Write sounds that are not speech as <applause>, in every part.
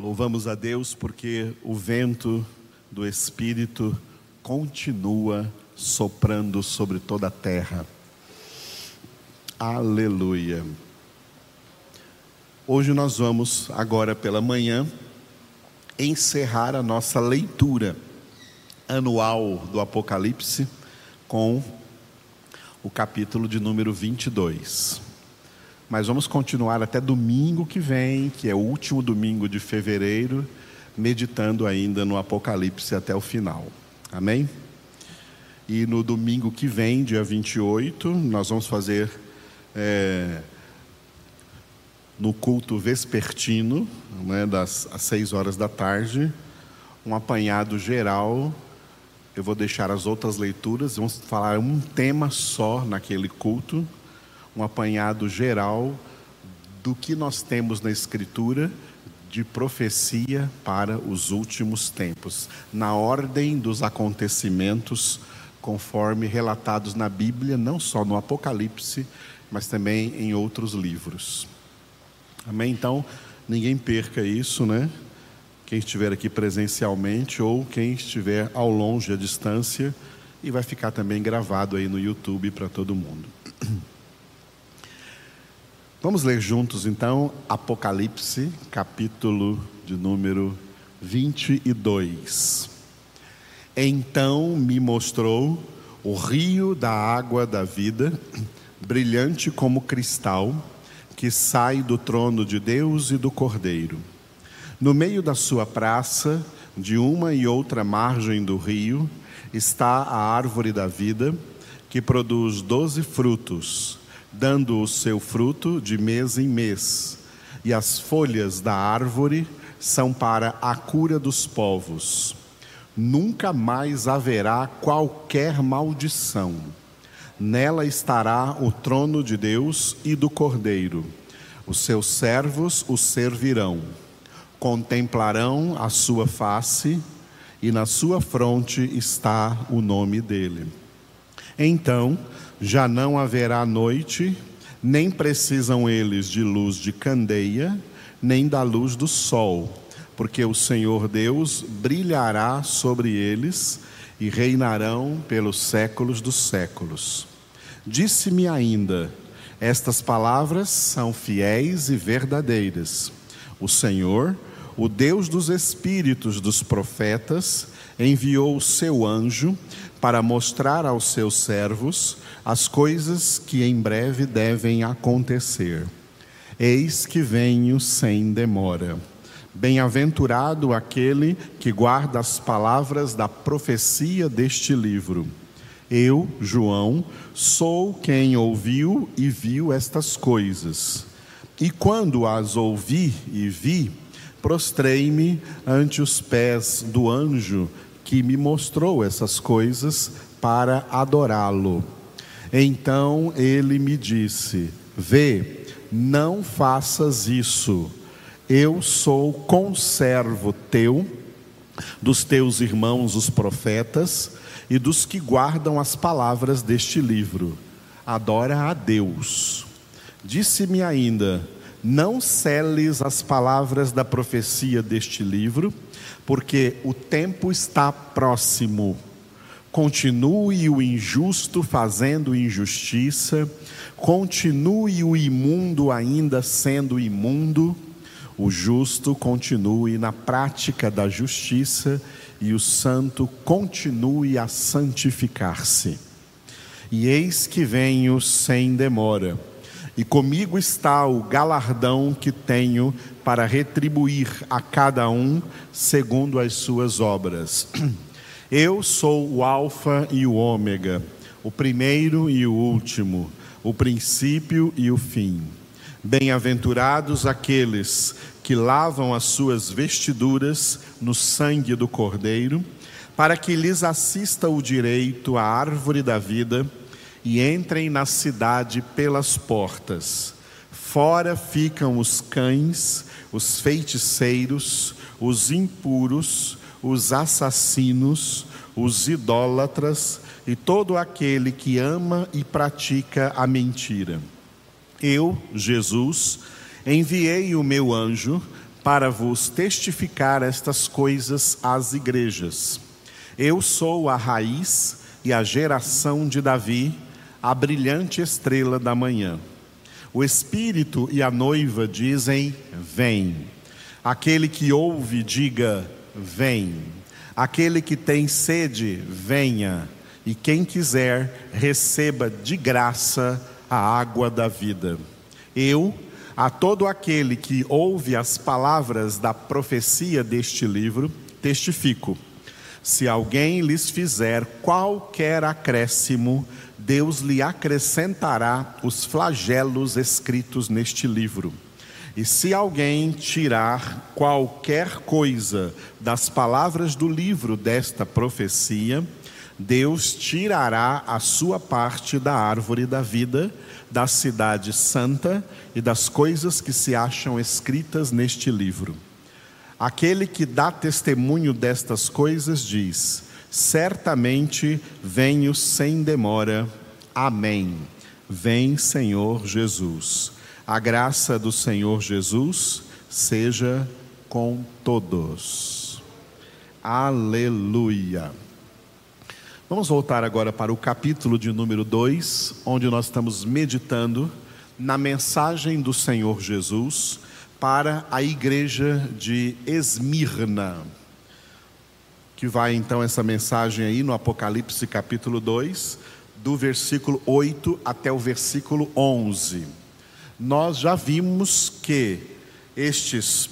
Louvamos a Deus porque o vento do Espírito continua soprando sobre toda a terra. Aleluia. Hoje nós vamos, agora pela manhã, encerrar a nossa leitura anual do Apocalipse com o capítulo de número 22 mas vamos continuar até domingo que vem, que é o último domingo de fevereiro, meditando ainda no Apocalipse até o final. Amém? E no domingo que vem, dia 28, nós vamos fazer é, no culto vespertino, né, das às seis horas da tarde, um apanhado geral. Eu vou deixar as outras leituras, vamos falar um tema só naquele culto um apanhado geral do que nós temos na Escritura de profecia para os últimos tempos, na ordem dos acontecimentos, conforme relatados na Bíblia, não só no Apocalipse, mas também em outros livros. Amém? Então, ninguém perca isso, né? Quem estiver aqui presencialmente ou quem estiver ao longe, à distância, e vai ficar também gravado aí no YouTube para todo mundo. <clears throat> Vamos ler juntos então Apocalipse, capítulo de número 22. Então me mostrou o rio da água da vida, brilhante como cristal, que sai do trono de Deus e do Cordeiro. No meio da sua praça, de uma e outra margem do rio, está a árvore da vida, que produz doze frutos dando o seu fruto de mês em mês, e as folhas da árvore são para a cura dos povos. Nunca mais haverá qualquer maldição. Nela estará o trono de Deus e do Cordeiro. Os seus servos o servirão. Contemplarão a sua face, e na sua fronte está o nome dele. Então já não haverá noite, nem precisam eles de luz de candeia, nem da luz do sol, porque o Senhor Deus brilhará sobre eles e reinarão pelos séculos dos séculos. Disse-me ainda: Estas palavras são fiéis e verdadeiras. O Senhor, o Deus dos espíritos dos profetas, enviou o seu anjo para mostrar aos seus servos as coisas que em breve devem acontecer. Eis que venho sem demora. Bem-aventurado aquele que guarda as palavras da profecia deste livro. Eu, João, sou quem ouviu e viu estas coisas. E quando as ouvi e vi, prostrei-me ante os pés do anjo que me mostrou essas coisas para adorá-lo. Então ele me disse: Vê, não faças isso. Eu sou conservo teu, dos teus irmãos os profetas e dos que guardam as palavras deste livro. Adora a Deus. Disse-me ainda: Não celes as palavras da profecia deste livro, porque o tempo está próximo. Continue o injusto fazendo injustiça, continue o imundo ainda sendo imundo, o justo continue na prática da justiça e o santo continue a santificar-se. E eis que venho sem demora e comigo está o galardão que tenho para retribuir a cada um segundo as suas obras. <clears throat> Eu sou o Alfa e o Ômega, o primeiro e o último, o princípio e o fim. Bem-aventurados aqueles que lavam as suas vestiduras no sangue do Cordeiro, para que lhes assista o direito à árvore da vida e entrem na cidade pelas portas. Fora ficam os cães, os feiticeiros, os impuros, os assassinos, os idólatras e todo aquele que ama e pratica a mentira. Eu, Jesus, enviei o meu anjo para vos testificar estas coisas às igrejas. Eu sou a raiz e a geração de Davi, a brilhante estrela da manhã. O Espírito e a noiva dizem: Vem. Aquele que ouve, diga: Vem. Aquele que tem sede, venha. E quem quiser, receba de graça a água da vida. Eu, a todo aquele que ouve as palavras da profecia deste livro, testifico: se alguém lhes fizer qualquer acréscimo, Deus lhe acrescentará os flagelos escritos neste livro. E se alguém tirar qualquer coisa das palavras do livro desta profecia, Deus tirará a sua parte da árvore da vida, da cidade santa e das coisas que se acham escritas neste livro. Aquele que dá testemunho destas coisas diz: Certamente venho sem demora. Amém. Vem, Senhor Jesus. A graça do Senhor Jesus seja com todos. Aleluia. Vamos voltar agora para o capítulo de número 2, onde nós estamos meditando na mensagem do Senhor Jesus para a igreja de Esmirna. Que vai então essa mensagem aí no Apocalipse capítulo 2, do versículo 8 até o versículo 11. Nós já vimos que estes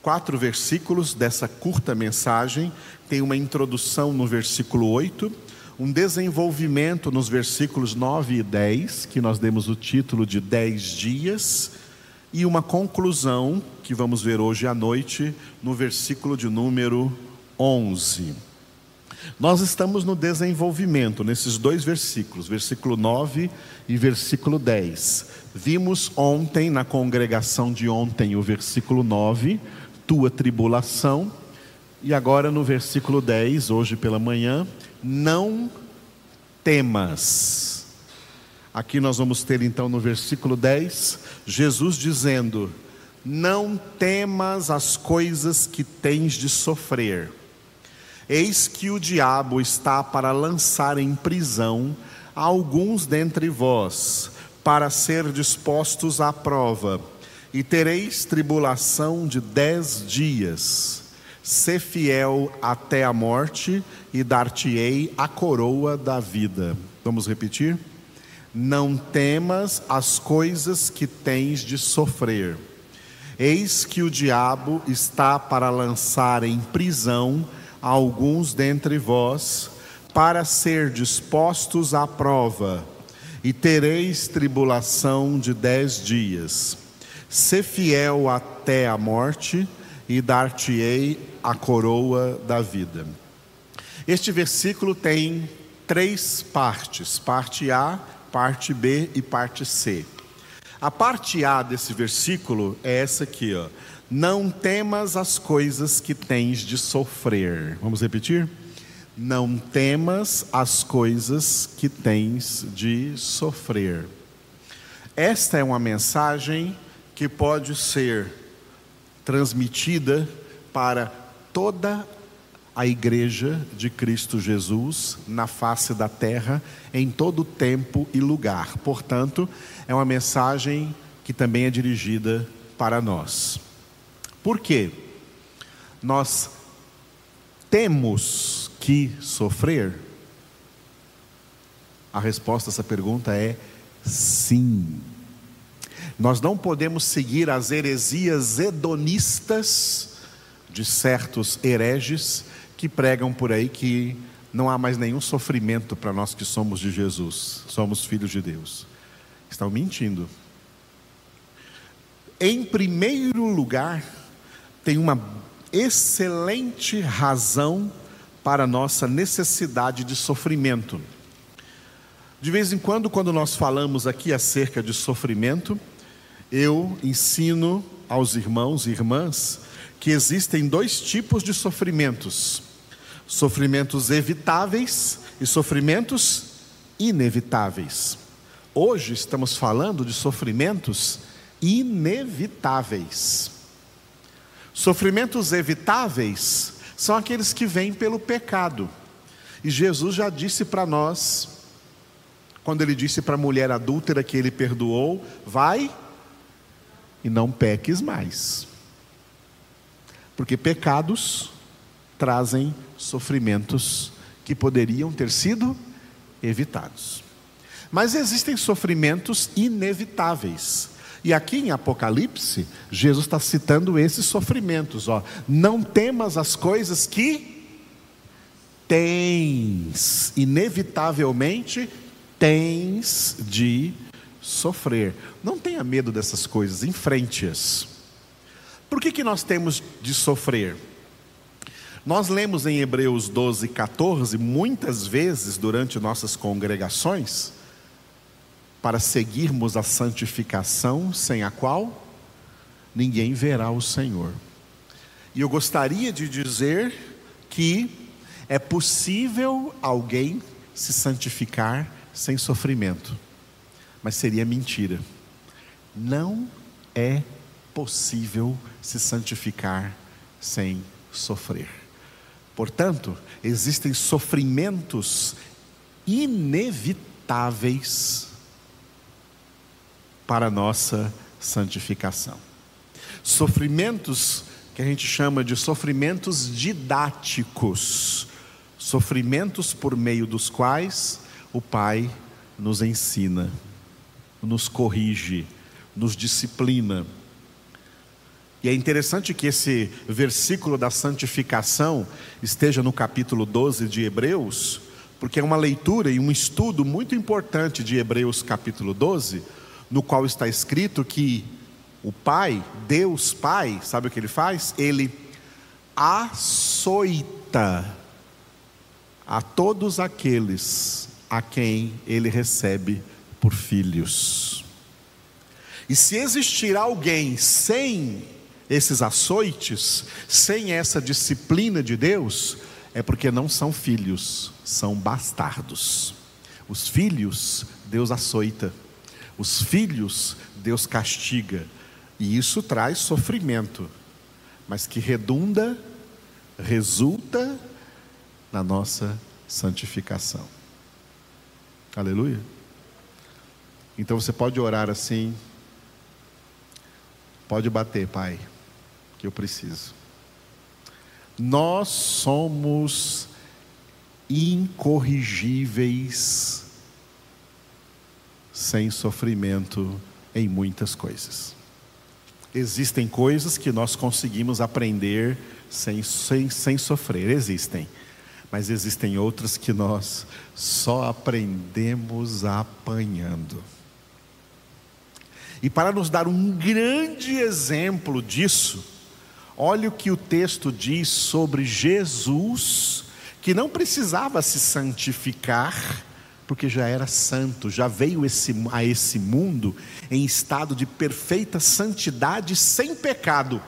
quatro versículos dessa curta mensagem tem uma introdução no versículo 8, um desenvolvimento nos versículos 9 e 10, que nós demos o título de 10 dias, e uma conclusão que vamos ver hoje à noite no versículo de número 11. Nós estamos no desenvolvimento, nesses dois versículos, versículo 9 e versículo 10. Vimos ontem, na congregação de ontem, o versículo 9, tua tribulação, e agora no versículo 10, hoje pela manhã, não temas. Aqui nós vamos ter então no versículo 10, Jesus dizendo: Não temas as coisas que tens de sofrer Eis que o diabo está para lançar em prisão alguns dentre vós, para ser dispostos à prova, e tereis tribulação de dez dias. Sê fiel até a morte, e dar-te-ei a coroa da vida. Vamos repetir? Não temas as coisas que tens de sofrer. Eis que o diabo está para lançar em prisão alguns dentre vós, para ser dispostos à prova, e tereis tribulação de dez dias. Sê fiel até a morte, e dar-te-ei a coroa da vida. Este versículo tem três partes: parte A, parte B e parte C. A parte A desse versículo é essa aqui, ó. Não temas as coisas que tens de sofrer. Vamos repetir? Não temas as coisas que tens de sofrer. Esta é uma mensagem que pode ser transmitida para toda a igreja de Cristo Jesus na face da terra, em todo tempo e lugar. Portanto, é uma mensagem que também é dirigida para nós. Por quê? Nós temos que sofrer? A resposta a essa pergunta é sim. Nós não podemos seguir as heresias hedonistas de certos hereges que pregam por aí que não há mais nenhum sofrimento para nós que somos de Jesus, somos filhos de Deus. Estão mentindo. Em primeiro lugar, tem uma excelente razão para nossa necessidade de sofrimento. De vez em quando, quando nós falamos aqui acerca de sofrimento, eu ensino aos irmãos e irmãs que existem dois tipos de sofrimentos: sofrimentos evitáveis e sofrimentos inevitáveis. Hoje estamos falando de sofrimentos inevitáveis. Sofrimentos evitáveis são aqueles que vêm pelo pecado. E Jesus já disse para nós, quando ele disse para a mulher adúltera que ele perdoou: vai e não peques mais. Porque pecados trazem sofrimentos que poderiam ter sido evitados. Mas existem sofrimentos inevitáveis. E aqui em Apocalipse, Jesus está citando esses sofrimentos. Ó. Não temas as coisas que tens, inevitavelmente tens de sofrer. Não tenha medo dessas coisas, enfrente-as. Por que, que nós temos de sofrer? Nós lemos em Hebreus 12, 14, muitas vezes durante nossas congregações, para seguirmos a santificação sem a qual ninguém verá o Senhor. E eu gostaria de dizer que é possível alguém se santificar sem sofrimento, mas seria mentira. Não é possível se santificar sem sofrer. Portanto, existem sofrimentos inevitáveis para a nossa santificação. Sofrimentos que a gente chama de sofrimentos didáticos, sofrimentos por meio dos quais o Pai nos ensina, nos corrige, nos disciplina. E é interessante que esse versículo da santificação esteja no capítulo 12 de Hebreus, porque é uma leitura e um estudo muito importante de Hebreus capítulo 12 no qual está escrito que o Pai, Deus Pai, sabe o que ele faz? Ele açoita a todos aqueles a quem ele recebe por filhos. E se existir alguém sem esses açoites, sem essa disciplina de Deus, é porque não são filhos, são bastardos. Os filhos, Deus açoita. Os filhos, Deus castiga, e isso traz sofrimento, mas que redunda, resulta na nossa santificação. Aleluia. Então você pode orar assim, pode bater, Pai, que eu preciso. Nós somos incorrigíveis sem sofrimento em muitas coisas. Existem coisas que nós conseguimos aprender sem, sem, sem sofrer, existem. Mas existem outras que nós só aprendemos apanhando. E para nos dar um grande exemplo disso, olha o que o texto diz sobre Jesus, que não precisava se santificar porque já era santo, já veio esse, a esse mundo em estado de perfeita santidade, sem pecado.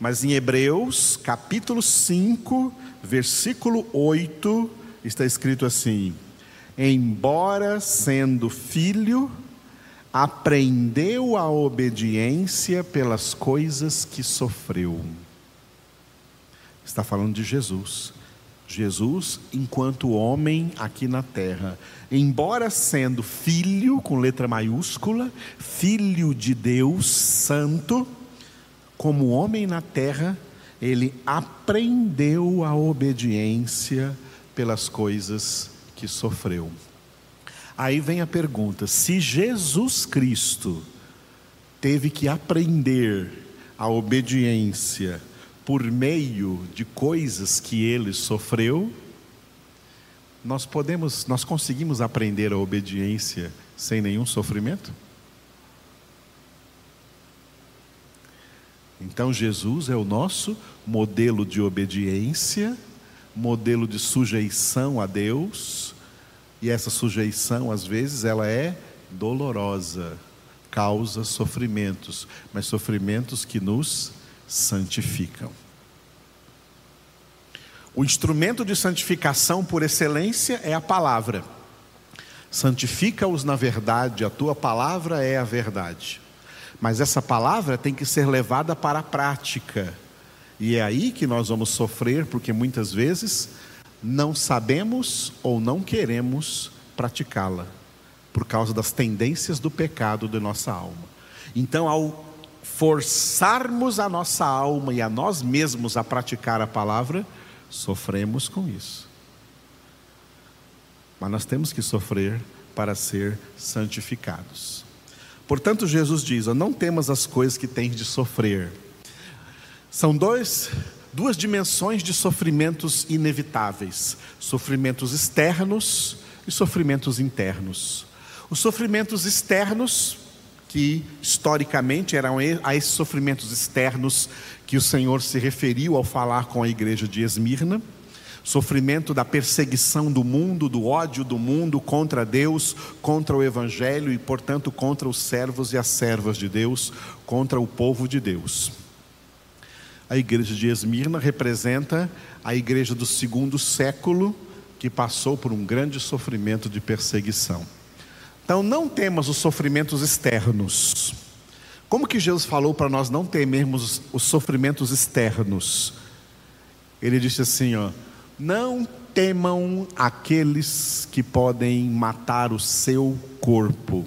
Mas em Hebreus, capítulo 5, versículo 8, está escrito assim: Embora sendo filho, aprendeu a obediência pelas coisas que sofreu. Está falando de Jesus. Jesus, enquanto homem aqui na terra, embora sendo filho, com letra maiúscula, filho de Deus Santo, como homem na terra, ele aprendeu a obediência pelas coisas que sofreu. Aí vem a pergunta: se Jesus Cristo teve que aprender a obediência por meio de coisas que ele sofreu, nós podemos, nós conseguimos aprender a obediência sem nenhum sofrimento? Então Jesus é o nosso modelo de obediência, modelo de sujeição a Deus, e essa sujeição às vezes ela é dolorosa, causa sofrimentos, mas sofrimentos que nos santificam. O instrumento de santificação por excelência é a palavra. Santifica-os na verdade, a tua palavra é a verdade. mas essa palavra tem que ser levada para a prática. E é aí que nós vamos sofrer, porque muitas vezes não sabemos ou não queremos praticá-la, por causa das tendências do pecado de nossa alma. Então, ao forçarmos a nossa alma e a nós mesmos a praticar a palavra, sofremos com isso. Mas nós temos que sofrer para ser santificados. Portanto, Jesus diz: não temas as coisas que tens de sofrer. São dois, duas dimensões de sofrimentos inevitáveis: sofrimentos externos e sofrimentos internos. Os sofrimentos externos, que historicamente eram a esses sofrimentos externos que o Senhor se referiu ao falar com a igreja de Esmirna, sofrimento da perseguição do mundo, do ódio do mundo contra Deus, contra o Evangelho e, portanto, contra os servos e as servas de Deus, contra o povo de Deus. A igreja de Esmirna representa a igreja do segundo século que passou por um grande sofrimento de perseguição. Então não temos os sofrimentos externos. Como que Jesus falou para nós não temermos os sofrimentos externos? Ele disse assim, ó: Não temam aqueles que podem matar o seu corpo.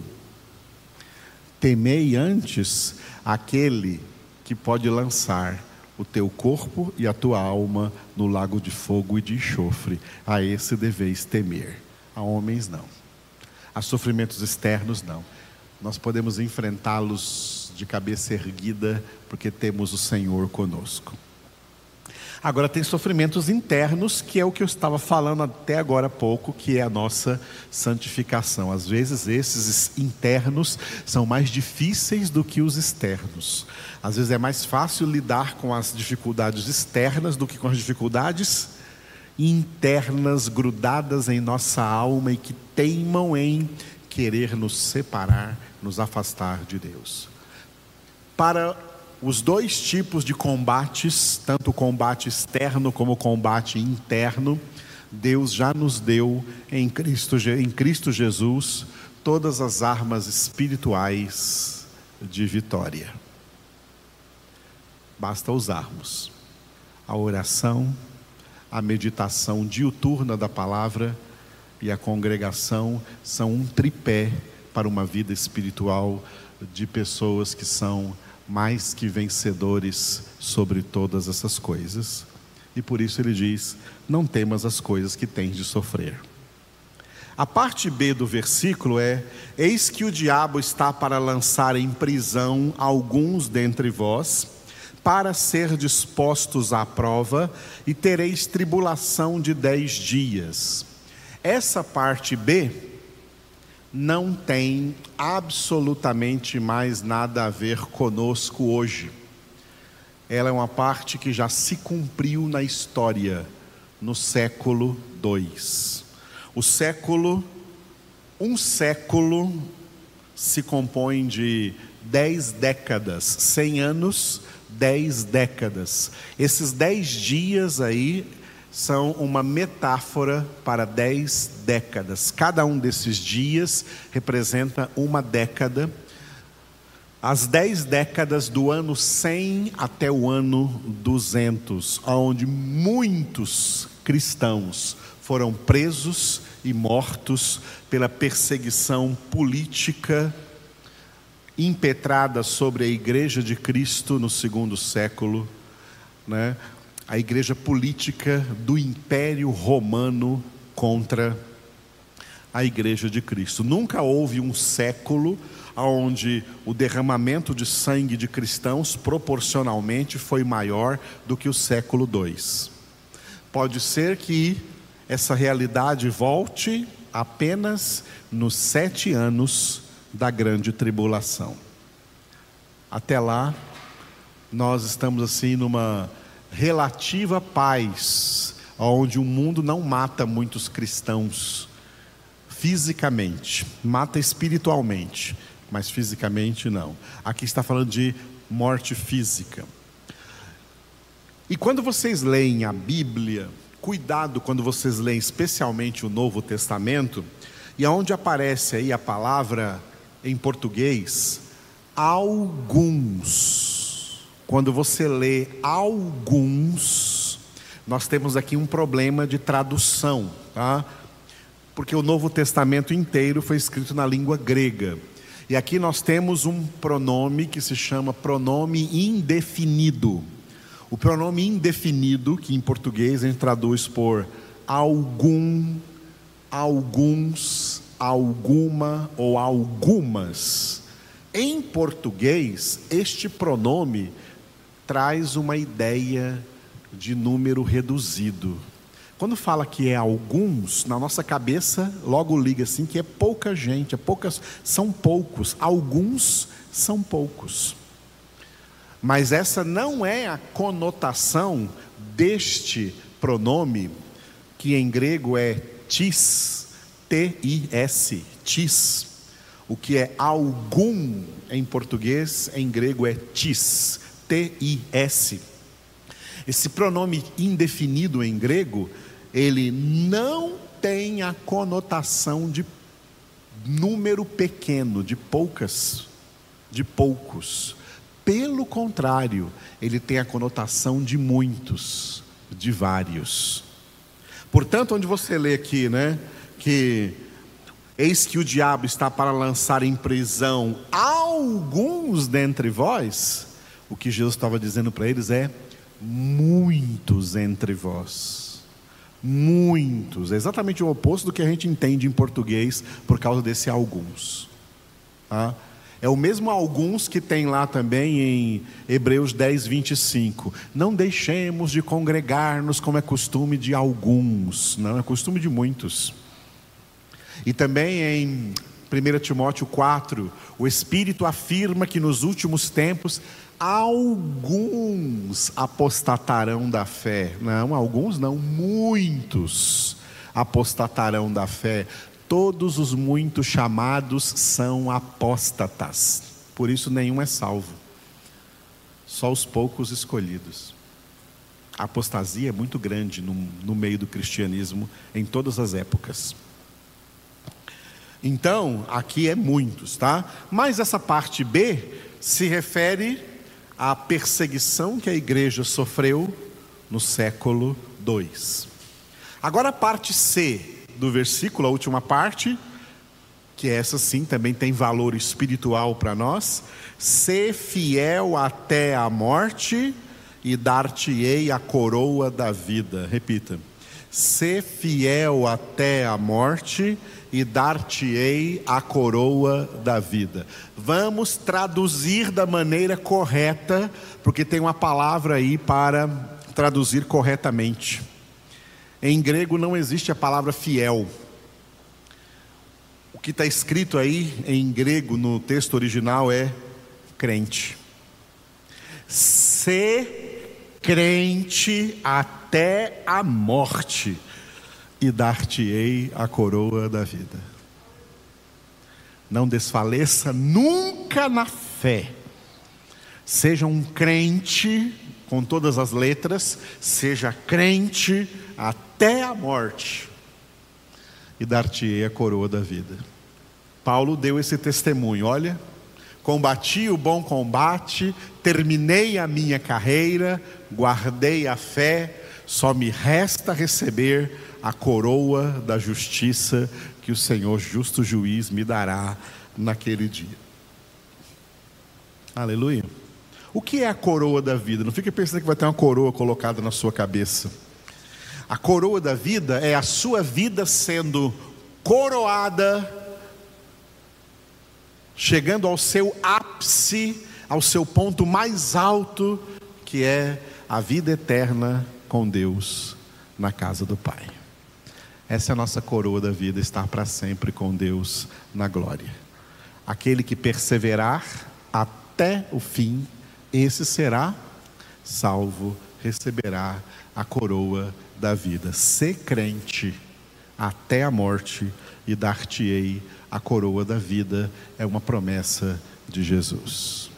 Temei antes aquele que pode lançar o teu corpo e a tua alma no lago de fogo e de enxofre. A esse deveis temer. A homens não. A sofrimentos externos, não. Nós podemos enfrentá-los de cabeça erguida, porque temos o Senhor conosco. Agora, tem sofrimentos internos, que é o que eu estava falando até agora há pouco, que é a nossa santificação. Às vezes, esses internos são mais difíceis do que os externos. Às vezes, é mais fácil lidar com as dificuldades externas do que com as dificuldades internas grudadas em nossa alma e que teimam em querer nos separar, nos afastar de Deus. Para os dois tipos de combates, tanto o combate externo como o combate interno, Deus já nos deu em Cristo, em Cristo Jesus todas as armas espirituais de vitória. Basta usarmos a oração, a meditação diuturna da palavra e a congregação são um tripé para uma vida espiritual de pessoas que são mais que vencedores sobre todas essas coisas. E por isso ele diz: Não temas as coisas que tens de sofrer. A parte B do versículo é: Eis que o diabo está para lançar em prisão alguns dentre vós para ser dispostos à prova, e tereis tribulação de dez dias. Essa parte B não tem absolutamente mais nada a ver conosco hoje. Ela é uma parte que já se cumpriu na história, no século II. O século, um século se compõe de dez décadas, cem anos dez décadas. Esses dez dias aí são uma metáfora para dez décadas. Cada um desses dias representa uma década. As dez décadas do ano 100 até o ano 200, onde muitos cristãos foram presos e mortos pela perseguição política impetrada sobre a igreja de Cristo no segundo século, né? A igreja política do Império Romano contra a igreja de Cristo. Nunca houve um século onde o derramamento de sangue de cristãos proporcionalmente foi maior do que o século II. Pode ser que essa realidade volte apenas nos sete anos da grande tribulação. Até lá, nós estamos assim numa relativa paz, onde o mundo não mata muitos cristãos fisicamente, mata espiritualmente, mas fisicamente não. Aqui está falando de morte física. E quando vocês leem a Bíblia, cuidado quando vocês leem especialmente o Novo Testamento, e aonde aparece aí a palavra em português, alguns. Quando você lê alguns, nós temos aqui um problema de tradução, tá? Porque o Novo Testamento inteiro foi escrito na língua grega. E aqui nós temos um pronome que se chama pronome indefinido. O pronome indefinido, que em português a gente traduz por algum, alguns, alguma ou algumas. Em português, este pronome traz uma ideia de número reduzido. Quando fala que é alguns, na nossa cabeça logo liga assim que é pouca gente, é poucas, são poucos, alguns são poucos. Mas essa não é a conotação deste pronome, que em grego é tis, T-I-S, tis. O que é algum em português, em grego é tis, T-I-S. Esse pronome indefinido em grego ele não tem a conotação de número pequeno, de poucas, de poucos. Pelo contrário, ele tem a conotação de muitos, de vários. Portanto, onde você lê aqui, né, que eis que o diabo está para lançar em prisão alguns dentre vós, o que Jesus estava dizendo para eles é muitos entre vós muitos. É exatamente o oposto do que a gente entende em português por causa desse alguns. Tá? É o mesmo alguns que tem lá também em Hebreus 10, 25. Não deixemos de congregar-nos como é costume de alguns, não é costume de muitos. E também em 1 Timóteo 4, o Espírito afirma que nos últimos tempos alguns apostatarão da fé. Não, alguns não, muitos apostatarão da fé. Todos os muitos chamados são apóstatas. Por isso nenhum é salvo. Só os poucos escolhidos. A apostasia é muito grande no, no meio do cristianismo em todas as épocas. Então, aqui é muitos, tá? Mas essa parte B se refere à perseguição que a igreja sofreu no século II. Agora a parte C do versículo, a última parte, que essa sim também tem valor espiritual para nós. Ser fiel até a morte e dar-te-ei a coroa da vida. Repita. Ser fiel até a morte e dar-te-ei a coroa da vida. Vamos traduzir da maneira correta, porque tem uma palavra aí para traduzir corretamente. Em grego não existe a palavra fiel. O que está escrito aí em grego no texto original é crente. Ser crente até a morte e dar-te-ei a coroa da vida. Não desfaleça nunca na fé. Seja um crente com todas as letras, seja crente até a morte e dar-te-ei a coroa da vida. Paulo deu esse testemunho, olha, combati o bom combate, terminei a minha carreira, guardei a fé, só me resta receber a coroa da justiça que o Senhor, justo juiz, me dará naquele dia. Aleluia. O que é a coroa da vida? Não fique pensando que vai ter uma coroa colocada na sua cabeça. A coroa da vida é a sua vida sendo coroada, chegando ao seu ápice, ao seu ponto mais alto, que é a vida eterna com Deus na casa do Pai. Essa é a nossa coroa da vida, estar para sempre com Deus na glória. Aquele que perseverar até o fim, esse será salvo, receberá a coroa da vida. Ser crente até a morte e dar-te-ei a coroa da vida é uma promessa de Jesus.